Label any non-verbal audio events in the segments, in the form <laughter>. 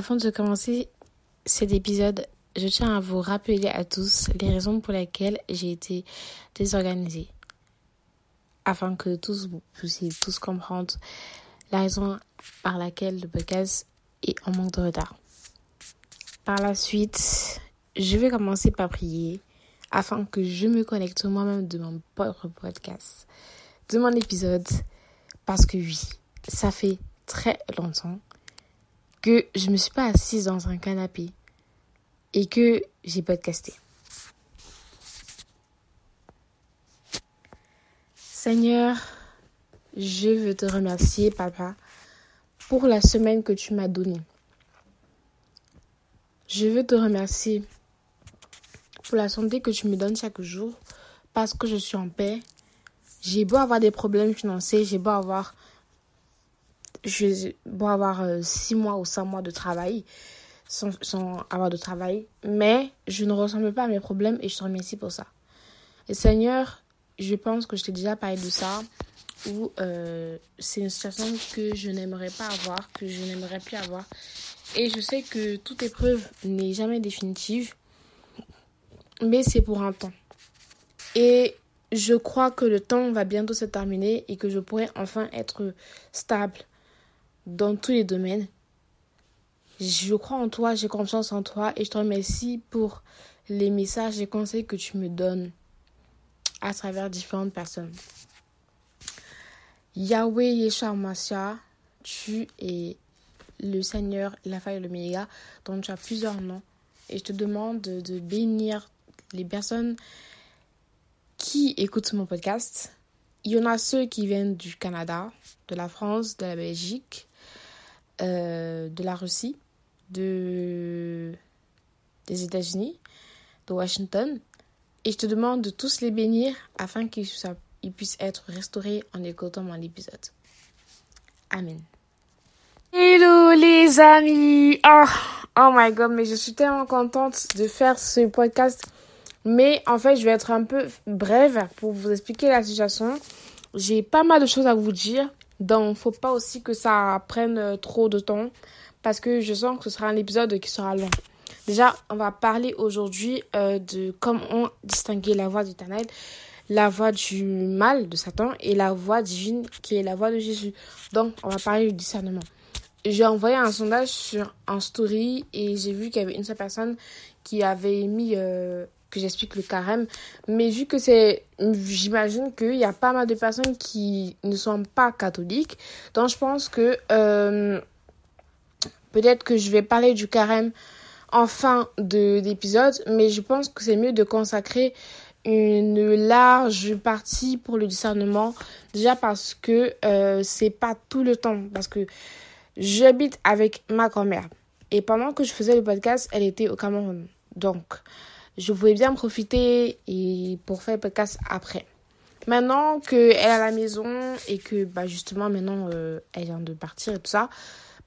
Avant de commencer cet épisode, je tiens à vous rappeler à tous les raisons pour lesquelles j'ai été désorganisée. Afin que tous vous puissiez tous comprendre la raison par laquelle le podcast est en manque de retard. Par la suite, je vais commencer par prier afin que je me connecte moi-même de mon propre podcast, de mon épisode, parce que oui, ça fait très longtemps que je ne me suis pas assise dans un canapé et que j'ai podcasté. Seigneur, je veux te remercier, papa, pour la semaine que tu m'as donnée. Je veux te remercier pour la santé que tu me donnes chaque jour parce que je suis en paix. J'ai beau avoir des problèmes financiers, j'ai beau avoir, j'ai beau avoir euh, six mois ou cinq mois de travail sans, sans, avoir de travail, mais je ne ressemble pas à mes problèmes et je te remercie pour ça. Et Seigneur, je pense que je t'ai déjà parlé de ça, où euh, c'est une situation que je n'aimerais pas avoir, que je n'aimerais plus avoir. Et je sais que toute épreuve n'est jamais définitive, mais c'est pour un temps. Et je crois que le temps va bientôt se terminer et que je pourrai enfin être stable dans tous les domaines. Je crois en toi, j'ai confiance en toi et je te remercie pour les messages et conseils que tu me donnes à travers différentes personnes. Yahweh Yeshua Masya, tu es le Seigneur, l'Alpha et l'Oméga, dont tu as plusieurs noms. Et je te demande de, de bénir les personnes qui écoutent mon podcast. Il y en a ceux qui viennent du Canada, de la France, de la Belgique, euh, de la Russie, de, des États-Unis, de Washington. Et je te demande de tous les bénir afin qu'ils ils puissent être restaurés en écoutant mon épisode. Amen. Hello les amis! Oh, oh my god, mais je suis tellement contente de faire ce podcast. Mais en fait, je vais être un peu brève pour vous expliquer la situation. J'ai pas mal de choses à vous dire. Donc, faut pas aussi que ça prenne trop de temps. Parce que je sens que ce sera un épisode qui sera long. Déjà, on va parler aujourd'hui euh, de comment distinguer la voix d'éternel, la voix du mal de Satan et la voix divine qui est la voix de Jésus. Donc, on va parler du discernement. J'ai envoyé un sondage sur un story et j'ai vu qu'il y avait une seule personne qui avait mis euh, que j'explique le carême. Mais vu que c'est, j'imagine qu'il y a pas mal de personnes qui ne sont pas catholiques. Donc, je pense que euh, peut-être que je vais parler du carême en fin de d'épisode, mais je pense que c'est mieux de consacrer une large partie pour le discernement déjà parce que euh, c'est pas tout le temps parce que j'habite avec ma grand-mère et pendant que je faisais le podcast elle était au Cameroun donc je pouvais bien profiter et pour faire le podcast après. Maintenant que elle est à la maison et que bah justement maintenant euh, elle vient de partir et tout ça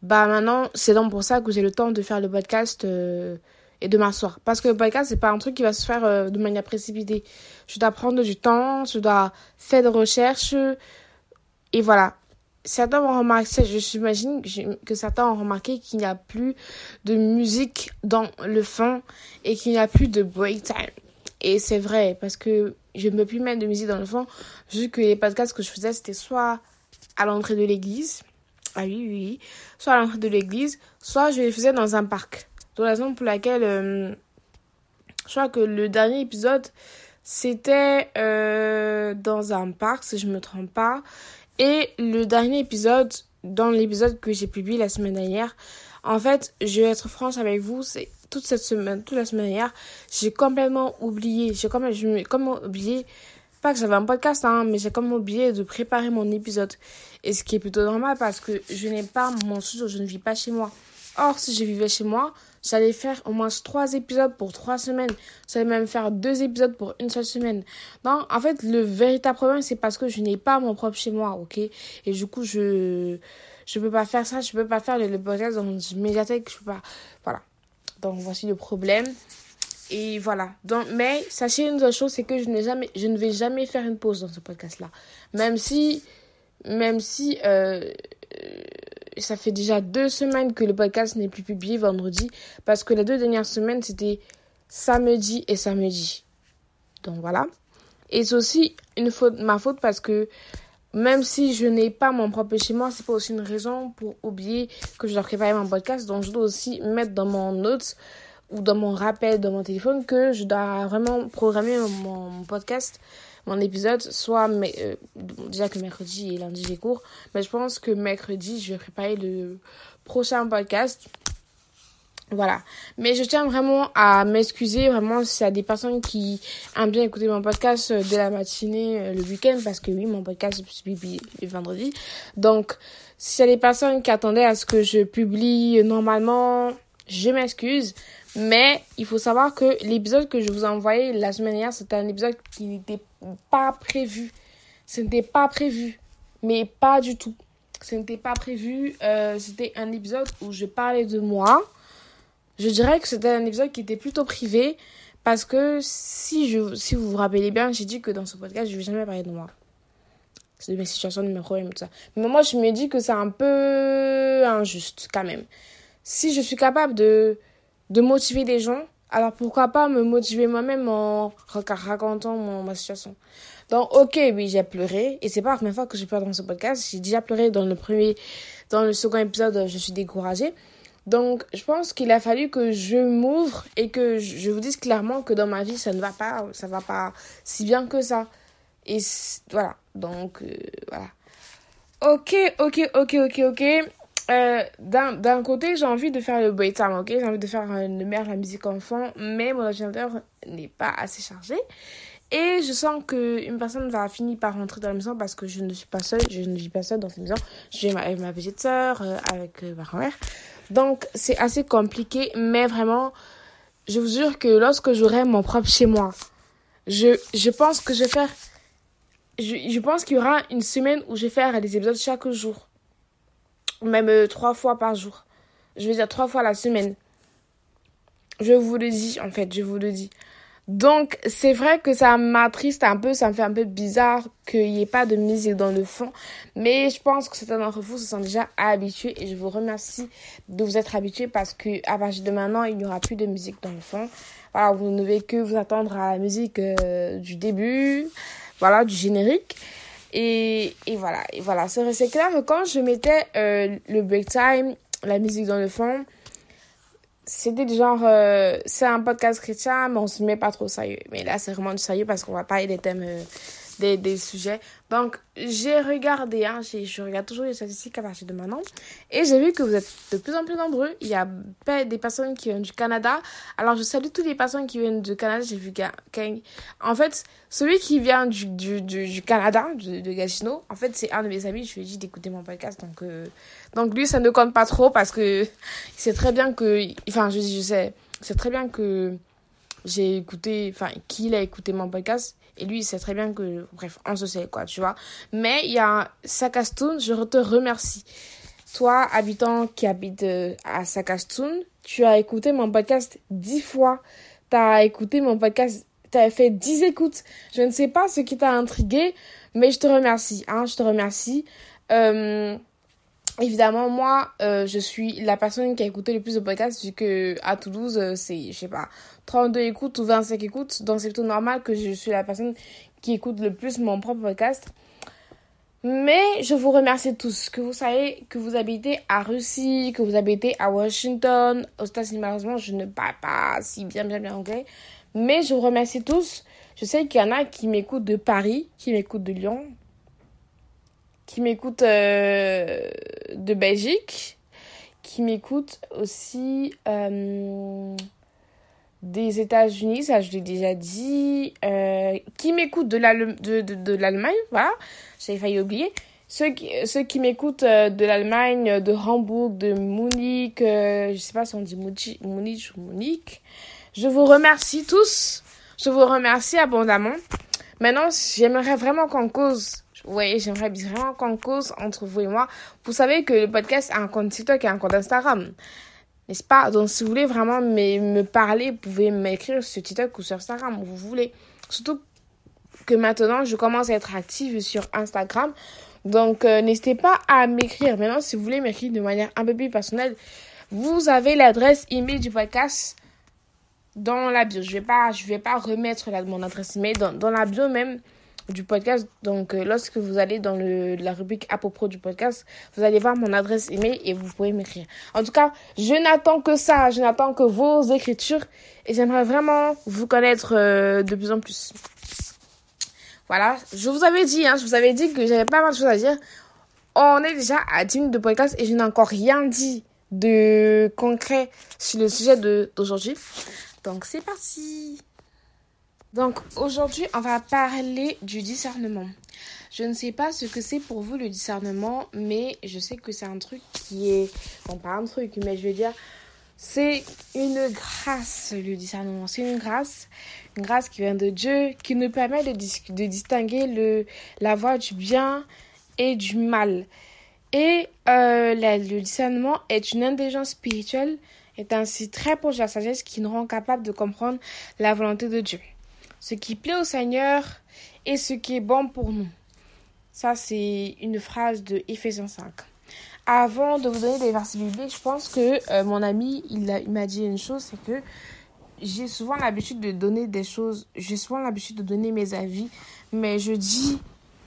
bah maintenant c'est donc pour ça que j'ai le temps de faire le podcast euh, et de m'asseoir. Parce que le podcast c'est pas un truc qui va se faire euh, de manière précipitée. Je dois prendre du temps je dois faire des recherches et voilà certains vont remarquer je j'imagine que certains ont remarqué qu'il n'y a plus de musique dans le fond et qu'il n'y a plus de break time et c'est vrai parce que je ne peux plus mettre de musique dans le fond vu que les podcasts que je faisais c'était soit à l'entrée de l'église ah oui, oui. Soit à l'entrée de l'église, soit je les faisais dans un parc. Donc, la raison pour laquelle euh, je crois que le dernier épisode, c'était euh, dans un parc, si je me trompe pas. Et le dernier épisode, dans l'épisode que j'ai publié la semaine dernière, en fait, je vais être franche avec vous, c'est toute cette semaine, toute la semaine dernière, j'ai complètement oublié, j'ai complètement, je comment oublié pas que j'avais un podcast, hein, mais j'ai comme oublié de préparer mon épisode. Et ce qui est plutôt normal parce que je n'ai pas mon studio, je ne vis pas chez moi. Or, si je vivais chez moi, j'allais faire au moins trois épisodes pour trois semaines. J'allais même faire deux épisodes pour une seule semaine. Donc, en fait, le véritable problème, c'est parce que je n'ai pas mon propre chez moi, ok? Et du coup, je je peux pas faire ça, je peux pas faire le, podcast dans une médiathèque, je peux pas... Voilà. Donc, voici le problème. Et voilà. Donc, mais sachez une autre chose, c'est que je ne vais jamais faire une pause dans ce podcast-là. Même si, même si euh, ça fait déjà deux semaines que le podcast n'est plus publié vendredi parce que les deux dernières semaines, c'était samedi et samedi. Donc voilà. Et c'est aussi une faute, ma faute parce que même si je n'ai pas mon propre moi, c'est pas aussi une raison pour oublier que je dois préparer mon podcast. Donc je dois aussi mettre dans mon note ou dans mon rappel de mon téléphone que je dois vraiment programmer mon, podcast, mon épisode, soit mais, euh, déjà que mercredi et lundi j'ai cours, mais je pense que mercredi je vais préparer le prochain podcast. Voilà. Mais je tiens vraiment à m'excuser vraiment s'il y a des personnes qui aiment bien écouter mon podcast euh, de la matinée, euh, le week-end, parce que oui, mon podcast est publié le vendredi. Donc, s'il y a des personnes qui attendaient à ce que je publie normalement, je m'excuse. Mais il faut savoir que l'épisode que je vous ai envoyé la semaine dernière, c'était un épisode qui n'était pas prévu. Ce n'était pas prévu. Mais pas du tout. Ce n'était pas prévu. Euh, c'était un épisode où je parlais de moi. Je dirais que c'était un épisode qui était plutôt privé. Parce que si, je, si vous vous rappelez bien, j'ai dit que dans ce podcast, je ne vais jamais parler de moi. C'est de mes situations, de mes problèmes, tout ça. Mais moi, je me dis que c'est un peu injuste quand même. Si je suis capable de de motiver des gens, alors pourquoi pas me motiver moi-même en racontant mon, ma situation. Donc, ok, oui, j'ai pleuré. Et c'est pas la première fois que je pleure dans ce podcast. J'ai déjà pleuré dans le premier, dans le second épisode, je suis découragée. Donc, je pense qu'il a fallu que je m'ouvre et que je vous dise clairement que dans ma vie, ça ne va pas, ça va pas si bien que ça. Et voilà. Donc, euh, voilà. Ok, ok, ok, ok, ok. Euh, d'un côté, j'ai envie de faire le break time, ok? J'ai envie de faire euh, le la musique enfant, mais mon ordinateur n'est pas assez chargé. Et je sens qu'une personne va finir par rentrer dans la maison parce que je ne suis pas seule, je ne vis pas seule dans cette maison. Je suis avec ma petite soeur, euh, avec ma grand-mère. Donc, c'est assez compliqué, mais vraiment, je vous jure que lorsque j'aurai mon propre chez moi, je, je pense que je vais faire. Je, je pense qu'il y aura une semaine où je vais faire des épisodes chaque jour même euh, trois fois par jour. Je veux dire trois fois la semaine. Je vous le dis, en fait, je vous le dis. Donc, c'est vrai que ça m'attriste un peu, ça me fait un peu bizarre qu'il n'y ait pas de musique dans le fond. Mais je pense que certains d'entre vous se sont déjà habitués et je vous remercie de vous être habitués parce que à partir de maintenant, il n'y aura plus de musique dans le fond. Voilà, vous ne devez que vous attendre à la musique euh, du début, voilà, du générique. Et, et voilà, et voilà. C'est clair que quand je mettais euh, le break time, la musique dans le fond, c'était du genre, euh, c'est un podcast chrétien, mais on se met pas trop sérieux. Mais là, c'est vraiment du sérieux parce qu'on va parler des thèmes euh, des, sujets. Donc, j'ai regardé, hein, je regarde toujours les statistiques à partir de maintenant. Et j'ai vu que vous êtes de plus en plus nombreux. Il y a des personnes qui viennent du Canada. Alors, je salue toutes les personnes qui viennent du Canada. J'ai vu qu'en en fait, celui qui vient du, du, du, Canada, de, de, en fait, c'est un de mes amis. Je lui ai dit d'écouter mon podcast. Donc, euh, donc, lui, ça ne compte pas trop parce que c'est très bien que. Enfin, je, je sais. C'est très bien que j'ai écouté. Enfin, qu'il a écouté mon podcast et lui, il sait très bien que, bref, on se sait, quoi, tu vois. Mais il y a Sakastoun, je te remercie. Toi, habitant qui habite euh, à Sakastoun, tu as écouté mon podcast dix fois. Tu as écouté mon podcast, tu as fait dix écoutes. Je ne sais pas ce qui t'a intrigué, mais je te remercie, hein, je te remercie. Euh, Évidemment, moi, euh, je suis la personne qui a écouté le plus de podcasts vu que à Toulouse, euh, c'est, je sais pas, 32 écoutes ou 25 écoutes. Donc, c'est plutôt normal que je suis la personne qui écoute le plus mon propre podcast. Mais je vous remercie tous. Que vous savez que vous habitez à Russie, que vous habitez à Washington, aux États-Unis, malheureusement, je ne parle pas si bien, bien, bien anglais. Mais je vous remercie tous. Je sais qu'il y en a qui m'écoutent de Paris, qui m'écoutent de Lyon, qui m'écoute euh, de Belgique, qui m'écoute aussi euh, des États-Unis, ça je l'ai déjà dit, euh, qui m'écoute de l'Allemagne, de, de, voilà, j'avais failli oublier. Ceux qui, ceux m'écoutent de l'Allemagne, de Hambourg, de Munich, je sais pas si on dit Munich ou Munich. Je vous remercie tous. Je vous remercie abondamment. Maintenant, j'aimerais vraiment qu'on cause oui, j'aimerais vraiment qu'on cause entre vous et moi. Vous savez que le podcast a un compte TikTok et un compte Instagram. N'est-ce pas? Donc, si vous voulez vraiment me, parler, vous pouvez m'écrire sur TikTok ou sur Instagram, vous voulez. Surtout que maintenant, je commence à être active sur Instagram. Donc, euh, n'hésitez pas à m'écrire. Maintenant, si vous voulez m'écrire de manière un peu plus personnelle, vous avez l'adresse email du podcast dans la bio. Je vais vais pas remettre la, mon adresse email dans, dans la bio même du podcast. Donc, euh, lorsque vous allez dans la rubrique à propos du podcast, vous allez voir mon adresse email et vous pouvez m'écrire. En tout cas, je n'attends que ça. Je n'attends que vos écritures et j'aimerais vraiment vous connaître euh, de plus en plus. Voilà, je vous avais dit, hein, je vous avais dit que j'avais pas mal de choses à dire. On est déjà à 10 minutes de podcast et je n'ai encore rien dit de concret sur le sujet d'aujourd'hui. Donc c'est parti. Donc aujourd'hui, on va parler du discernement. Je ne sais pas ce que c'est pour vous le discernement, mais je sais que c'est un truc qui est... Bon, pas un truc, mais je veux dire, c'est une grâce, le discernement. C'est une grâce, une grâce qui vient de Dieu, qui nous permet de, distinguer le, la voie du bien et du mal. Et euh, le discernement est une intelligence spirituelle, est ainsi très proche de la sagesse qui nous rend capable de comprendre la volonté de Dieu. Ce qui plaît au Seigneur et ce qui est bon pour nous. Ça, c'est une phrase de Ephésiens 5. Avant de vous donner des versets bibliques, je pense que euh, mon ami, il m'a dit une chose, c'est que j'ai souvent l'habitude de donner des choses, j'ai souvent l'habitude de donner mes avis, mais je dis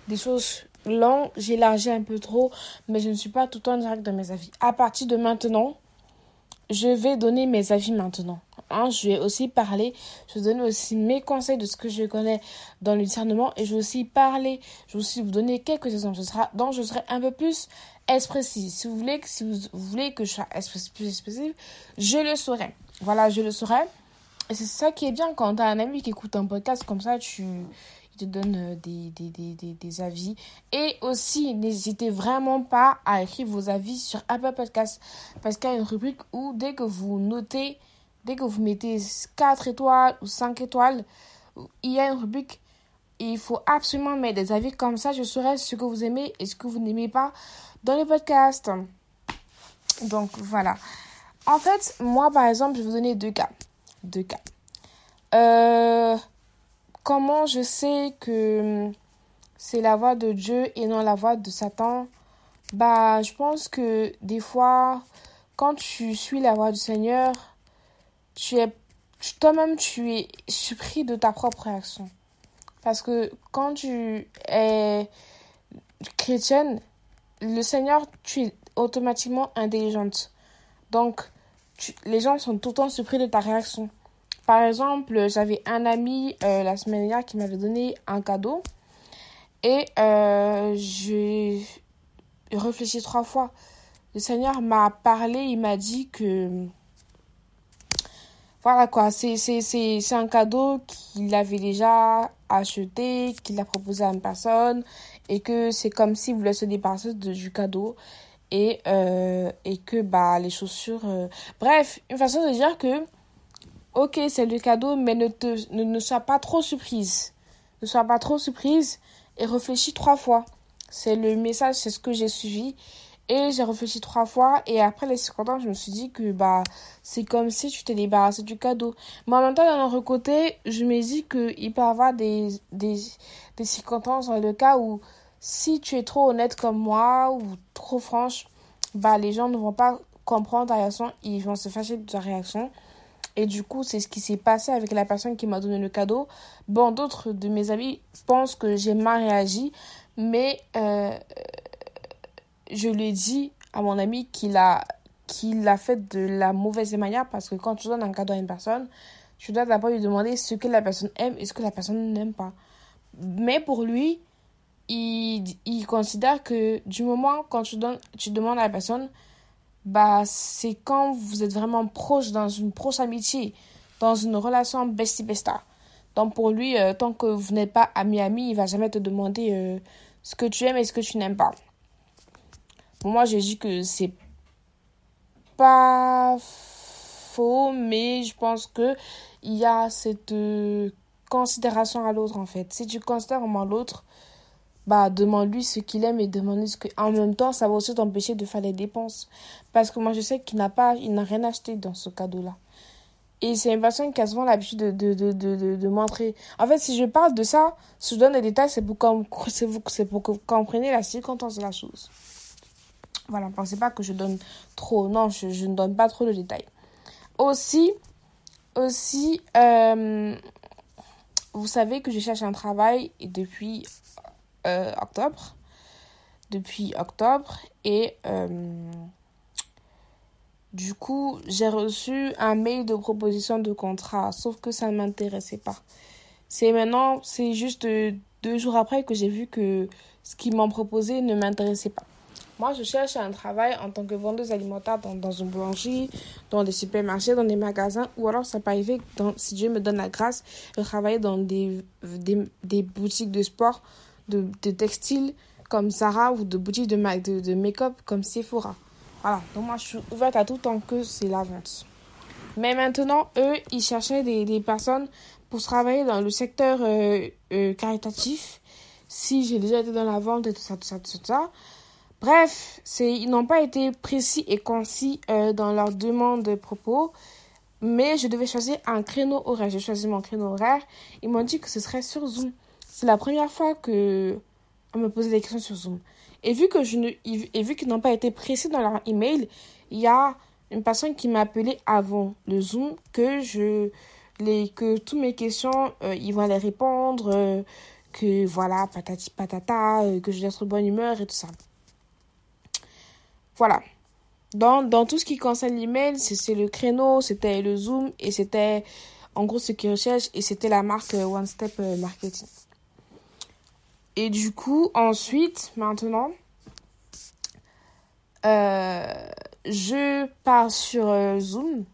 des choses longues, j'élargis un peu trop, mais je ne suis pas tout le temps direct dans mes avis. À partir de maintenant, je vais donner mes avis maintenant. Hein, je vais aussi parler, je vais donner aussi mes conseils de ce que je connais dans le discernement et je vais aussi parler, je vais aussi vous donner quelques exemples. Ce sera, donc je serai un peu plus expressif. Si vous voulez, si vous voulez que je sois plus expressif, je le saurai. Voilà, je le saurai. Et c'est ça qui est bien quand tu as un ami qui écoute un podcast comme ça, tu te donne euh, des, des, des, des, avis. Et aussi, n'hésitez vraiment pas à écrire vos avis sur Apple Podcast. Parce qu'il y a une rubrique où dès que vous notez, dès que vous mettez 4 étoiles ou 5 étoiles, il y a une rubrique il faut absolument mettre des avis comme ça. Je saurai ce que vous aimez et ce que vous n'aimez pas dans le podcast. Donc voilà. En fait, moi par exemple, je vais vous donner deux cas. Deux cas. Euh, comment je sais que c'est la voix de Dieu et non la voix de Satan? Bah, je pense que des fois, quand tu suis la voix du Seigneur, tu es toi-même tu es surpris de ta propre réaction. Parce que quand tu es chrétienne, le Seigneur, tu es automatiquement intelligente. Donc, les gens sont tout le temps surpris de ta réaction. Par exemple, j'avais un ami euh, la semaine dernière qui m'avait donné un cadeau et euh, j'ai réfléchi trois fois. Le Seigneur m'a parlé, il m'a dit que voilà quoi, c'est un cadeau qu'il avait déjà acheté, qu'il a proposé à une personne et que c'est comme s'il voulait se débarrasser de, du cadeau et, euh, et que bah les chaussures bref une façon de dire que ok, c'est le cadeau, mais ne, te, ne, sois pas trop surprise. Ne sois pas trop surprise et réfléchis trois fois. C'est le message, c'est ce que j'ai suivi. Et j'ai réfléchi trois fois et après les circonstances, je me suis dit que bah c'est comme si tu t'es débarrassé du cadeau. Mais en même temps, d'un autre côté, je me dis qu'il peut y avoir des, des, des circonstances dans le cas où si tu es trop honnête comme moi ou trop franche, bah les gens ne vont pas comprendre ta réaction, ils vont se fâcher de ta réaction. Et du coup, c'est ce qui s'est passé avec la personne qui m'a donné le cadeau. Bon, d'autres de mes amis pensent que j'ai mal réagi, mais euh, je lui ai dit à mon ami qu'il a, qu'il a fait de la mauvaise manière parce que quand tu donnes un cadeau à une personne, tu dois d'abord lui demander ce que la personne aime et ce que la personne n'aime pas. Mais pour lui, il, il considère que du moment quand tu, donnes, tu demandes à la personne bah, c'est quand vous êtes vraiment proche, dans une proche amitié, dans une relation bestie-besta. Donc pour lui, euh, tant que vous n'êtes pas ami-ami, il va jamais te demander euh, ce que tu aimes et ce que tu n'aimes pas. Pour moi, j'ai dit que c'est pas faux, mais je pense que il y a cette euh, considération à l'autre en fait. Si tu considères vraiment l'autre, bah demande-lui ce qu'il aime et demande-lui ce que en même temps ça va aussi t'empêcher de faire les dépenses parce que moi je sais qu'il n'a pas il n'a rien acheté dans ce cadeau là Et c'est une personne qui a souvent l'habitude de, de, de, de, de, montrer. En fait, si je parle de ça, si je donne des détails, c'est pour, <laughs> c'est pour que vous compreniez la circonstance de la chose. Voilà, pensez pas que je donne trop. Non, je, ne donne pas trop de détails. Aussi, aussi euh, vous savez que je cherche un travail depuis euh, octobre. Depuis octobre. Et euh, du coup, j'ai reçu un mail de proposition de contrat, sauf que ça ne m'intéressait pas. C'est maintenant, c'est juste deux jours après que j'ai vu que ce qu'ils m'ont proposé ne m'intéressait pas. Moi, je cherche un travail en tant que vendeuse alimentaire dans, une boulangerie, dans des supermarchés, dans des magasins, ou alors ça peut arriver, si Dieu me donne la grâce, de travailler dans des, des, boutiques de sport, de, de textiles comme Zara ou de boutiques de make-up comme Sephora. Voilà, donc moi je suis ouverte à tout tant que c'est la vente. Mais maintenant, eux, ils cherchaient des, des personnes pour travailler dans le secteur euh, euh, caritatif. Si j'ai déjà été dans la vente et tout ça, tout ça, tout ça. Bref, ils n'ont pas été précis et concis euh, dans leur demande de propos. Mais je devais choisir un créneau horaire. J'ai choisi mon créneau horaire. Ils m'ont dit que ce serait sur Zoom. C'est la première fois que on me posait des questions sur Zoom. Et vu que je ne, et vu qu'ils n'ont pas été précis dans leur email, il y a une personne qui m'a appelé avant le Zoom que je les que toutes mes questions euh, ils vont les répondre euh, que voilà patati patata que je vais être de bonne humeur et tout ça. Voilà. Dans, dans tout ce qui concerne l'email, c'est le créneau, c'était le Zoom et c'était en gros ce qu'ils recherchent et c'était la marque One Step Marketing. Et du coup, ensuite, maintenant, euh, je pars sur euh, Zoom.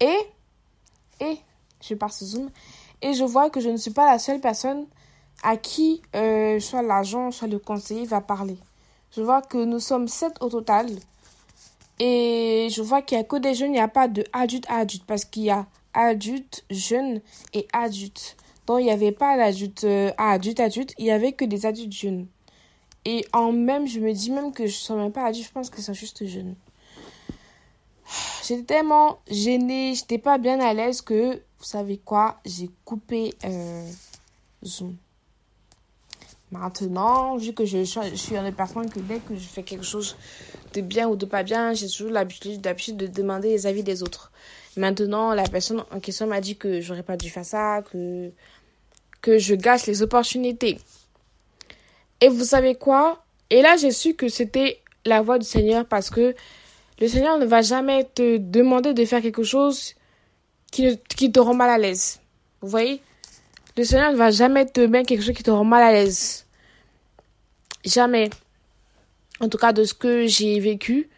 Et, je pars sur Zoom. Et je vois que je ne suis pas la seule personne à qui euh, soit l'agent, soit le conseiller va parler. Je vois que nous sommes sept au total. Et je vois qu'il n'y a que des jeunes, il n'y a pas de adulte à adulte. Parce qu'il y a adulte, jeune et adulte. Donc, il n'y avait pas d'adulte euh, adulte, adulte, il n'y avait que des adultes jeunes. Et en même, je me dis même que je ne suis même pas adulte, je pense que c'est juste jeune. J'étais tellement gênée, j'étais pas bien à l'aise que, vous savez quoi, j'ai coupé euh, Zoom. Maintenant, vu que je, je suis une personne que dès que je fais quelque chose de bien ou de pas bien, j'ai toujours l'habitude de demander les avis des autres. Maintenant, la personne en question m'a dit que j'aurais pas dû faire ça, que que je gâche les opportunités. Et vous savez quoi? Et là, j'ai su que c'était la voix du Seigneur parce que le Seigneur ne va jamais te demander de faire quelque chose qui, qui te rend mal à l'aise. Vous voyez? Le Seigneur ne va jamais te mettre quelque chose qui te rend mal à l'aise. Jamais. En tout cas, de ce que j'ai vécu.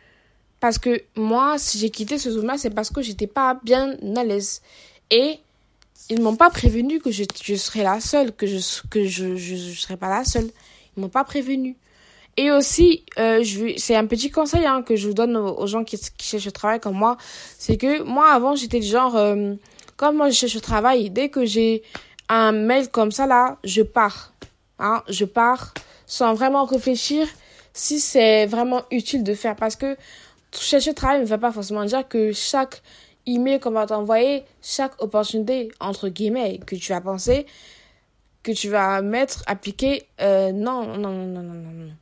Parce que moi, si j'ai quitté ce zoom c'est parce que j'étais pas bien à l'aise. Et ils m'ont pas prévenu que je, serais la seule, que je que je, serais pas la seule. Ils m'ont pas prévenu. Et aussi, euh, c'est un petit conseil hein, que je donne aux, gens qui, qui, cherchent le travail comme moi, c'est que moi avant j'étais du genre, euh, comme moi je cherche le travail, dès que j'ai un mail comme ça là, je pars, hein, je pars sans vraiment réfléchir si c'est vraiment utile de faire parce que chercher travail ne va pas forcément dire que chaque email qu'on va t'envoyer, chaque opportunité, entre guillemets, que tu vas penser, que tu vas mettre, appliquer, euh, non, non, non, non, non, non.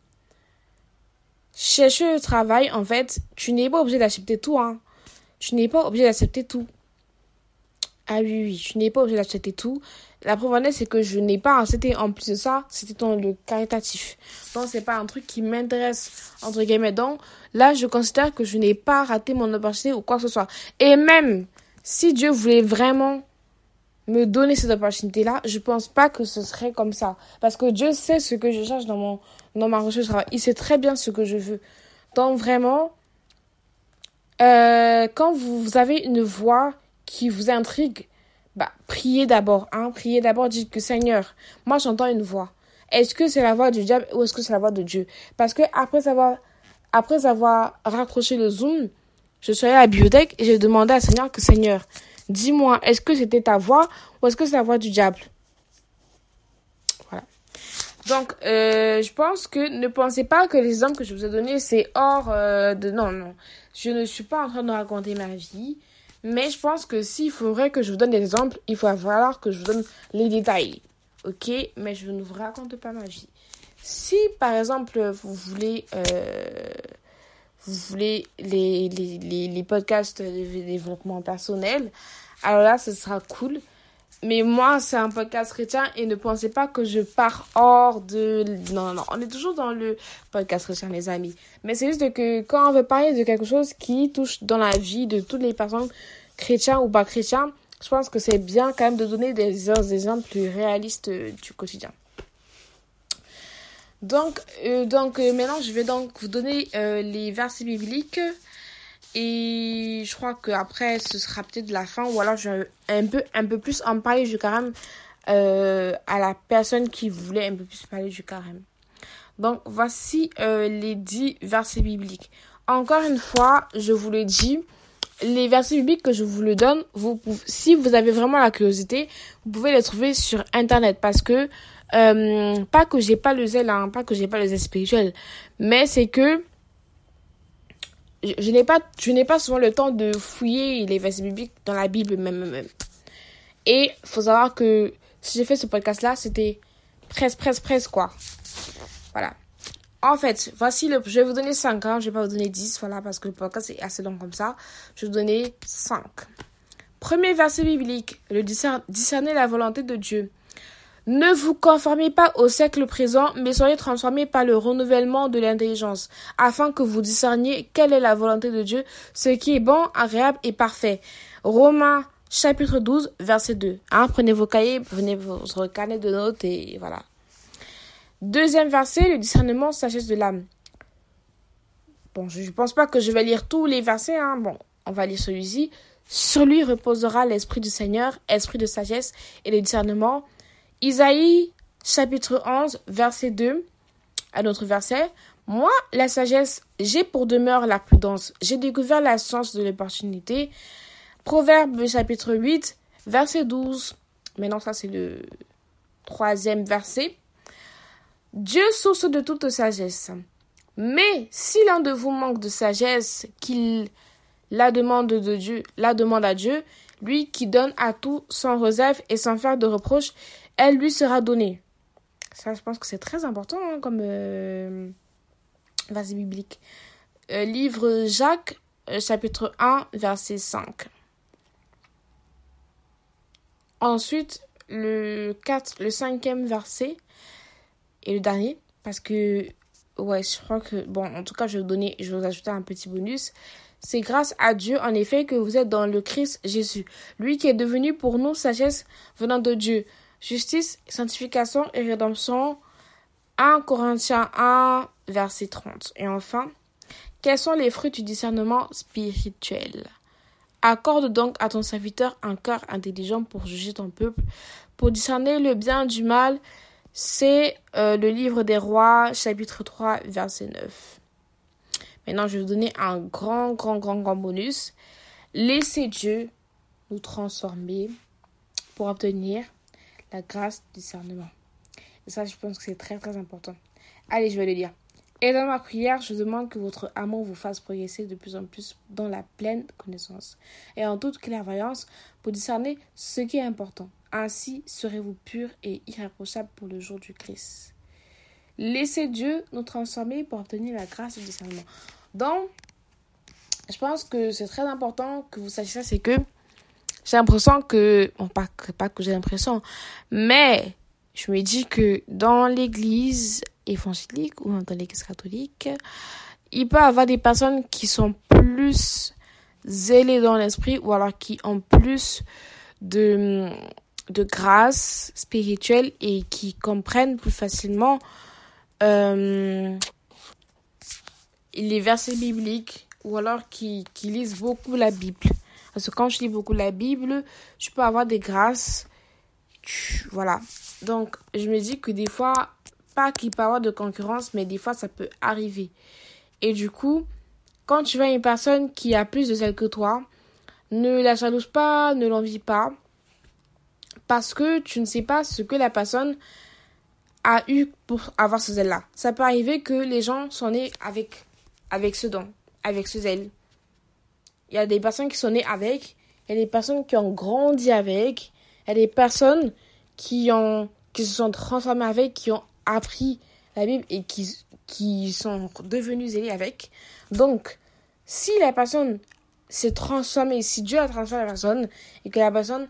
Chercher le travail, en fait, tu n'es pas obligé d'accepter tout, hein. Tu n'es pas obligé d'accepter tout. Ah oui, oui, tu n'es pas obligé d'accepter tout. La preuve en est, c'est que je n'ai pas, c'était en plus de ça, c'était dans le caritatif. Donc, c'est pas un truc qui m'intéresse, entre guillemets. Donc, là, je considère que je n'ai pas raté mon opportunité ou quoi que ce soit. Et même, si Dieu voulait vraiment me donner cette opportunité-là, je pense pas que ce serait comme ça. Parce que Dieu sait ce que je cherche dans mon, dans ma recherche. Il sait très bien ce que je veux. Donc, vraiment, euh, quand vous avez une voix qui vous intrigue, bah, priez d'abord, hein, priez d'abord, dites que Seigneur, moi j'entends une voix. Est-ce que c'est la voix du diable ou est-ce que c'est la voix de Dieu? Parce que après avoir, raccroché le zoom, je suis allée à la bibliothèque et j'ai demandé à Seigneur que Seigneur, dis-moi, est-ce que c'était ta voix ou est-ce que c'est la voix du diable? Voilà. Donc, euh, je pense que ne pensez pas que les exemples que je vous ai donnés, c'est hors euh, de... Non, non. Je ne suis pas en train de raconter ma vie Mais je pense que s'il faudrait que je vous donne des exemples, il va falloir que je vous donne les détails. Ok? Mais je ne vous raconte pas ma vie. Si par exemple vous voulez, euh, vous voulez les, les, les, les podcasts de développement personnel, alors là ce sera cool. Mais moi, c'est un podcast chrétien et ne pensez pas que je pars hors de... Non, non, non, on est toujours dans le podcast chrétien, les amis. Mais c'est juste que quand on veut parler de quelque chose qui touche dans la vie de toutes les personnes, chrétiens ou pas chrétiens, je pense que c'est bien quand même de donner des, exemples plus réalistes euh, du quotidien. Donc, euh, donc euh, maintenant, je vais donc vous donner les versets bibliques et je crois qu'après, ce sera peut-être la fin. Ou alors, je vais un peu, un peu plus en parler du carême euh, à la personne qui voulait un peu plus parler du carême. Donc, voici euh, les dix versets bibliques. Encore une fois, je vous le dis, les versets bibliques que je vous le donne, vous si vous avez vraiment la curiosité, vous pouvez les trouver sur Internet. Parce que, euh, pas que j'ai pas le zèle, hein, pas que j'ai pas le zèle spirituel, mais c'est que je, n'ai pas, je n'ai pas souvent le temps de fouiller les versets bibliques dans la Bible même. même. Et faut savoir que si j'ai fait ce podcast-là, c'était presque, presque, presque quoi. Voilà. En fait, voici le. Je vais vous donner 5, hein, je vais pas vous donner 10, voilà, parce que le podcast est assez long comme ça. Je vais vous donner 5. Premier verset biblique, le discerner la volonté de Dieu. Ne vous conformez pas au siècle présent, mais soyez transformés par le renouvellement de l'intelligence, afin que vous discerniez quelle est la volonté de Dieu, ce qui est bon, agréable et parfait. Romains chapitre 12, verset 2. Hein, prenez vos cahiers, prenez votre carnet de notes et voilà. Deuxième verset, le discernement, sagesse de l'âme. Bon, je ne pense pas que je vais lire tous les versets. Hein. Bon, on va lire celui-ci. Sur lui reposera l'esprit du Seigneur, esprit de sagesse et de discernement, Isaïe chapitre 11 verset 2 à notre verset. Moi, la sagesse, j'ai pour demeure la prudence. J'ai découvert la science de l'opportunité. Proverbe chapitre 8 verset 12. Maintenant, ça c'est le troisième verset. Dieu source de toute sagesse. Mais si l'un de vous manque de sagesse, qu'il la demande de Dieu, la demande à Dieu, lui qui donne à tout sans réserve et sans faire de reproche, elle lui sera donnée. Ça, je pense que c'est très important hein, comme euh, verset biblique. Euh, livre Jacques, euh, chapitre 1, verset 5. Ensuite, le 4, le cinquième verset et le dernier, parce que, ouais, je crois que, bon, en tout cas, je vais vous donner, je vais vous ajouter un petit bonus. C'est grâce à Dieu, en effet, que vous êtes dans le Christ Jésus, lui qui est devenu pour nous sagesse venant de Dieu justice, sanctification et rédemption. 1 Corinthiens 1, verset 30. Et enfin, quels sont les fruits du discernement spirituel? Accorde donc à ton serviteur un cœur intelligent pour juger ton peuple, pour discerner le bien du mal. C'est euh, le livre des rois, chapitre 3, verset 9. Maintenant, je vais vous donner un grand, grand, grand, grand bonus. Laissez Dieu nous transformer pour obtenir la grâce du discernement. Ça, je pense que c'est très très important. Allez, je vais le lire. Et dans ma prière, je demande que votre amour vous fasse progresser de plus en plus dans la pleine connaissance et en toute clairvoyance pour discerner ce qui est important. Ainsi serez-vous purs et irréprochables pour le jour du Christ. Laissez Dieu nous transformer pour obtenir la grâce du discernement. Donc, je pense que c'est très important que vous sachiez ça, c'est que j'ai l'impression que, bon, pas, que j'ai l'impression, mais je me dis que dans l'église évangélique ou dans l'église catholique, il peut y avoir des personnes qui sont plus zélées dans l'esprit ou alors qui ont plus de, de grâce spirituelle et qui comprennent plus facilement euh, les versets bibliques ou alors qui, qui lisent beaucoup la Bible. Parce que quand je lis beaucoup la Bible, je peux avoir des grâces. Voilà. Donc, je me dis que des fois, pas qu'il peut y avoir de concurrence, mais des fois, ça peut arriver. Et du coup, quand tu vois une personne qui a plus de zèle que toi, ne la jalouse pas, ne l'envie pas. Parce que tu ne sais pas ce que la personne a eu pour avoir ce zèle-là. Ça peut arriver que les gens sont nés avec, avec ce don, avec ce zèle. Il y a des personnes qui sont nées avec il y a des personnes qui ont grandi avec, il y a des personnes qui ont qui se sont transformées avec, qui ont appris la Bible et qui qui sont devenus zélés avec. Donc, si la personne s'est transformée, si Dieu a transformé la personne et que la personne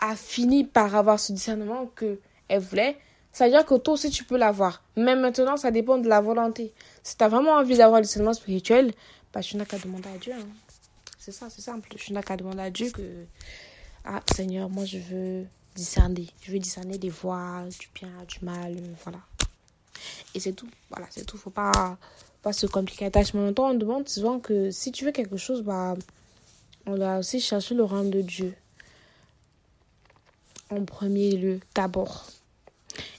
a fini par avoir ce discernement que elle voulait, ça veut dire que toi aussi tu peux l'avoir. Mais maintenant, ça dépend de la volonté. Si tu as vraiment envie d'avoir le discernement spirituel, bah, tu n'as qu'à demander à Dieu. Hein. C'est ça, c'est simple. Tu n'as qu'à demander à Dieu que, ah Seigneur, moi je veux discerner. Je veux discerner des voix, du bien, du mal, voilà. Et c'est tout. Voilà, c'est tout. Faut pas, pas se compliquer la tâche. Temps, on demande souvent que si tu veux quelque chose, bah, on doit aussi chercher le rang de Dieu. En premier lieu, d'abord.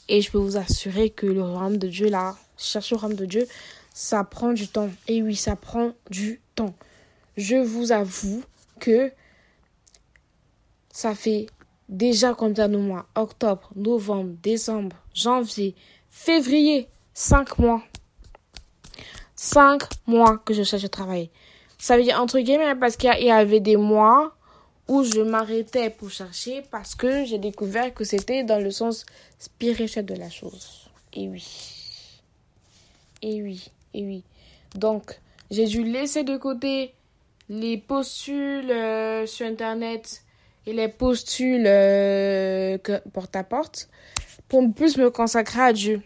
Et je peux vous assurer que le royaume de Dieu, là, chercher le royaume de Dieu, ça prend du temps. Et oui, ça prend du temps. Je vous avoue que ça fait déjà combien de mois Octobre, novembre, décembre, janvier, février, cinq mois. Cinq mois que je cherche à travailler. Ça veut dire entre guillemets parce qu'il y avait des mois où je m'arrêtais pour chercher parce que j'ai découvert que c'était dans le sens spirituel de la chose. Et oui. Et oui. Et oui. Donc, j'ai dû laisser de côté les postules euh, sur Internet et les postules euh, porte à porte pour plus me consacrer à Dieu.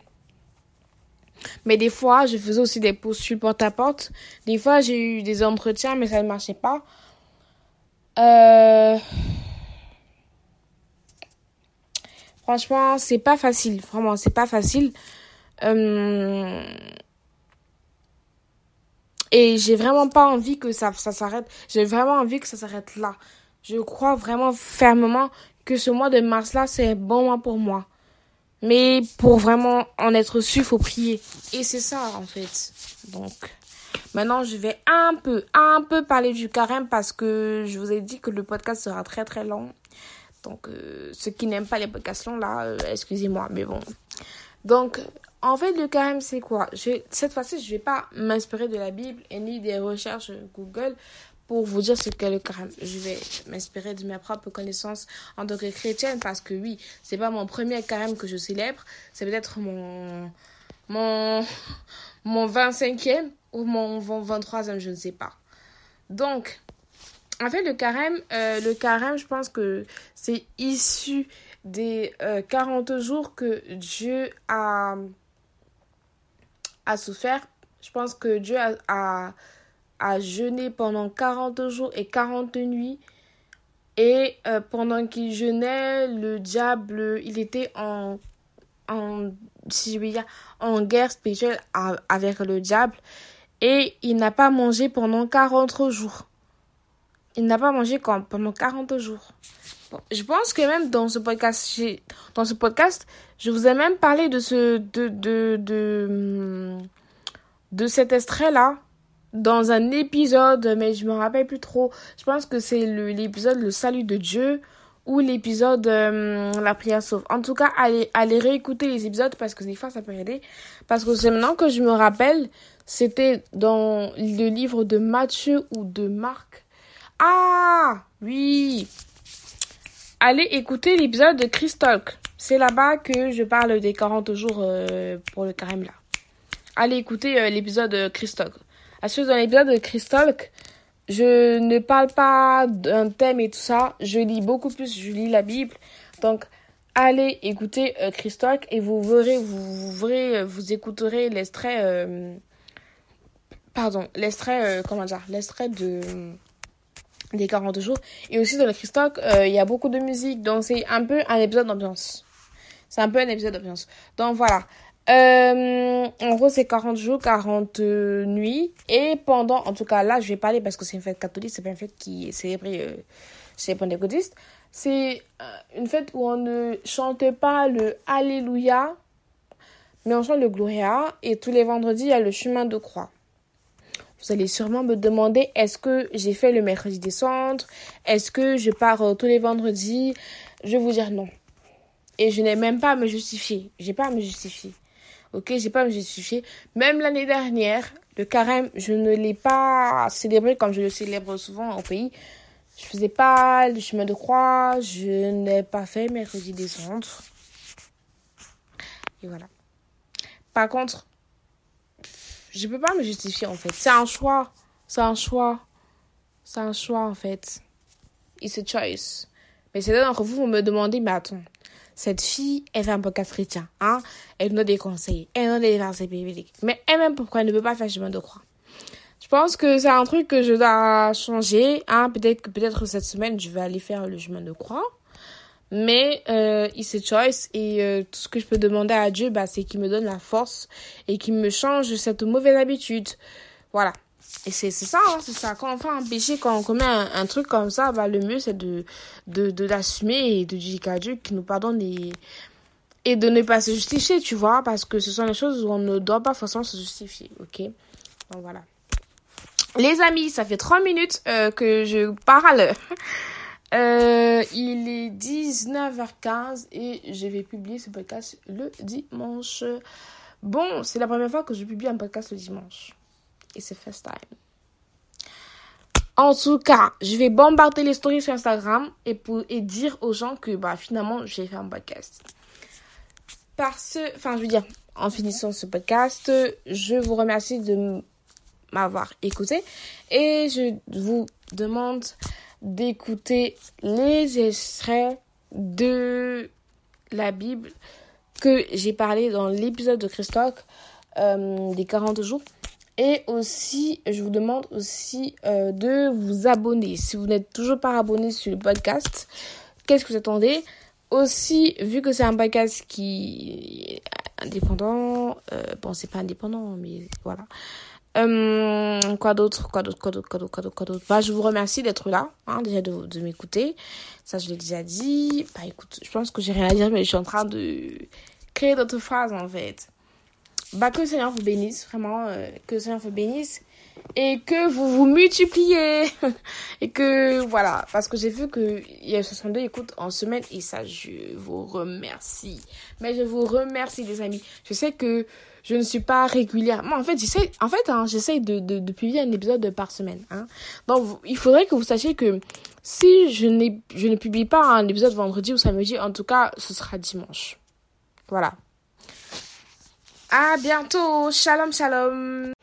Mais des fois, je faisais aussi des postules porte à porte. Des fois, j'ai eu des entretiens, mais ça ne marchait pas. Euh... Franchement, c'est pas facile. Vraiment, c'est pas facile. Et j'ai vraiment pas envie que ça, ça s'arrête. J'ai vraiment envie que ça s'arrête là. Je crois vraiment fermement que ce mois de mars-là, c'est un bon mois pour moi. Mais pour vraiment en être sûr, faut prier. Et c'est ça, en fait. Donc, maintenant, je vais un peu, un peu parler du carême parce que je vous ai dit que le podcast sera très, très long. Donc, euh, ceux qui n'aiment pas les podcasts longs, là, euh, excusez-moi, mais bon. Donc, en fait, le carême, c'est quoi? Cette fois-ci, je ne vais pas m'inspirer de la Bible et ni des recherches Google pour vous dire ce qu'est le carême. Je vais m'inspirer de mes propres connaissances en tant que chrétienne parce que oui, c'est pas mon premier carême que je célèbre, c'est peut-être mon mon mon 25e ou mon 23e, je ne sais pas. Donc, en fait, le carême, euh, le carême, je pense que c'est issu des 40 euh, jours que Dieu a, a souffert. Je pense que Dieu a a jeûné pendant 40 jours et 40 nuits. Et euh, pendant qu'il jeûnait, le diable, il était en, si je dire, en guerre spirituelle avec le diable. Et il n'a pas mangé pendant 40 jours. Il n'a pas mangé pendant 40 jours. Je pense que même dans ce podcast, dans ce podcast, je vous ai même parlé de ce, de, de, de, de cet extrait-là dans un épisode, mais je me rappelle plus trop. Je pense que c'est l'épisode le, salut de Dieu ou l'épisode euh, la prière sauve. En tout cas, allez, allez réécouter les épisodes parce que des fois ça peut aider. Parce que c'est maintenant que je me rappelle, c'était dans le livre de Matthieu ou de Marc. Ah oui Allez écouter l'épisode de Christalk. C'est là-bas que je parle des 40 jours euh, pour le carême là. Allez écouter euh, l'épisode de Christalk. À ce dans l'épisode de Christalk, je ne parle pas d'un thème et tout ça. Je lis beaucoup plus, je lis la Bible. Donc, allez écouter euh, et vous verrez, vous, verrez, vous écouterez l'extrait, euh, pardon, l'extrait, euh, comment dire, l'extrait de des 40 jours. Et aussi dans le Christalk, euh, il y a beaucoup de musique, donc c'est un peu un épisode d'ambiance. C'est un peu un épisode d'ambiance. Donc voilà. Euh, en gros, c'est 40 jours, 40 nuits. Et pendant, en tout cas, là, je vais parler parce que c'est une fête catholique, c'est pas une fête qui est célébrée euh, chez les pentecôtistes. C'est une fête où on ne chante pas le Alléluia, mais on chante le Gloria. Et tous les vendredis, il y a le chemin de croix. Vous allez sûrement me demander est-ce que j'ai fait le mercredi des cendres? Est-ce que je pars tous les vendredis? Je vais vous dire non. Et je n'ai même pas à me justifier. J'ai pas à me justifier. Ok, j'ai pas à me justifier. Même l'année dernière, le carême, je ne l'ai pas célébré comme je le célèbre souvent au pays. Je faisais pas le chemin de croix. Je n'ai pas fait mercredi descendre. Et voilà. Par contre, je peux pas me justifier en fait. C'est un choix. C'est un choix. C'est un choix en fait. It's a choice. Mais c'est d'entre vous, vous me demandez, mais attends, cette fille, elle fait un podcast chrétien, hein? Elle donne des conseils, elle donne des versets bibliques. Mais elle-même, pourquoi elle ne peut pas faire chemin de croix? Je pense que c'est un truc que je dois changer, hein? Peut-être que peut-être cette semaine, je vais aller faire le chemin de croix. Mais euh, it's a choice et euh, tout ce que je peux demander à Dieu, bah, c'est qu'il me donne la force et qu'il me change cette mauvaise habitude. Voilà. Et c'est ça, hein, c'est ça. Quand on fait un péché, quand on commet un, truc comme ça, bah, le mieux c'est de, de, de l'assumer et de dire à Dieu qu'il nous pardonne et, et de ne pas se justifier, tu vois, parce que ce sont les choses où on ne doit pas forcément se justifier, ok? Donc voilà. Les amis, ça fait 3 minutes euh, que je parle. <laughs> Euh, il est 19h15 et je vais publier ce podcast le dimanche. Bon, c'est la première fois que je publie un podcast le dimanche et c'est first time. En tout cas, je vais bombarder les stories sur Instagram et, pour, et dire aux gens que bah, finalement, j'ai fait un podcast. Parce, enfin, je veux dire, en finissant ce podcast, je vous remercie de m'avoir écouté et je vous demande d'écouter les extraits de la Bible que j'ai parlé dans l'épisode de Christophe euh, des 40 jours. Et aussi, je vous demande aussi euh, de vous abonner. Si vous n'êtes toujours pas abonné sur le podcast, qu'est-ce que vous attendez? Aussi, vu que c'est un podcast qui est indépendant, euh, bon, c'est pas indépendant, mais voilà. Euh, quoi d'autre Quoi d'autre Quoi d'autre Quoi d'autre Quoi d'autre Bah, je vous remercie d'être là, hein, déjà de, m'écouter. Ça, je l'ai déjà dit. Bah, écoute, je pense que j'ai rien à dire, mais je suis en train de créer d'autres phrases, en fait. Bah, que le Seigneur vous bénisse, vraiment, euh, que le Seigneur vous bénisse et que vous vous multipliez. <laughs> Et que voilà parce que j'ai vu que il y a 62 écoutes en semaine et ça je vous remercie. Mais je vous remercie les amis. Je sais que je ne suis pas régulièrement en fait j'essaie en fait hein, de, de, de, publier un épisode par semaine hein. donc il faudrait que vous sachiez que si je je ne publie pas un épisode vendredi ou samedi en tout cas ce sera dimanche voilà à bientôt. Shalom, shalom.